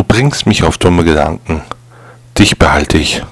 Du bringst mich auf dumme Gedanken. Dich behalte ich.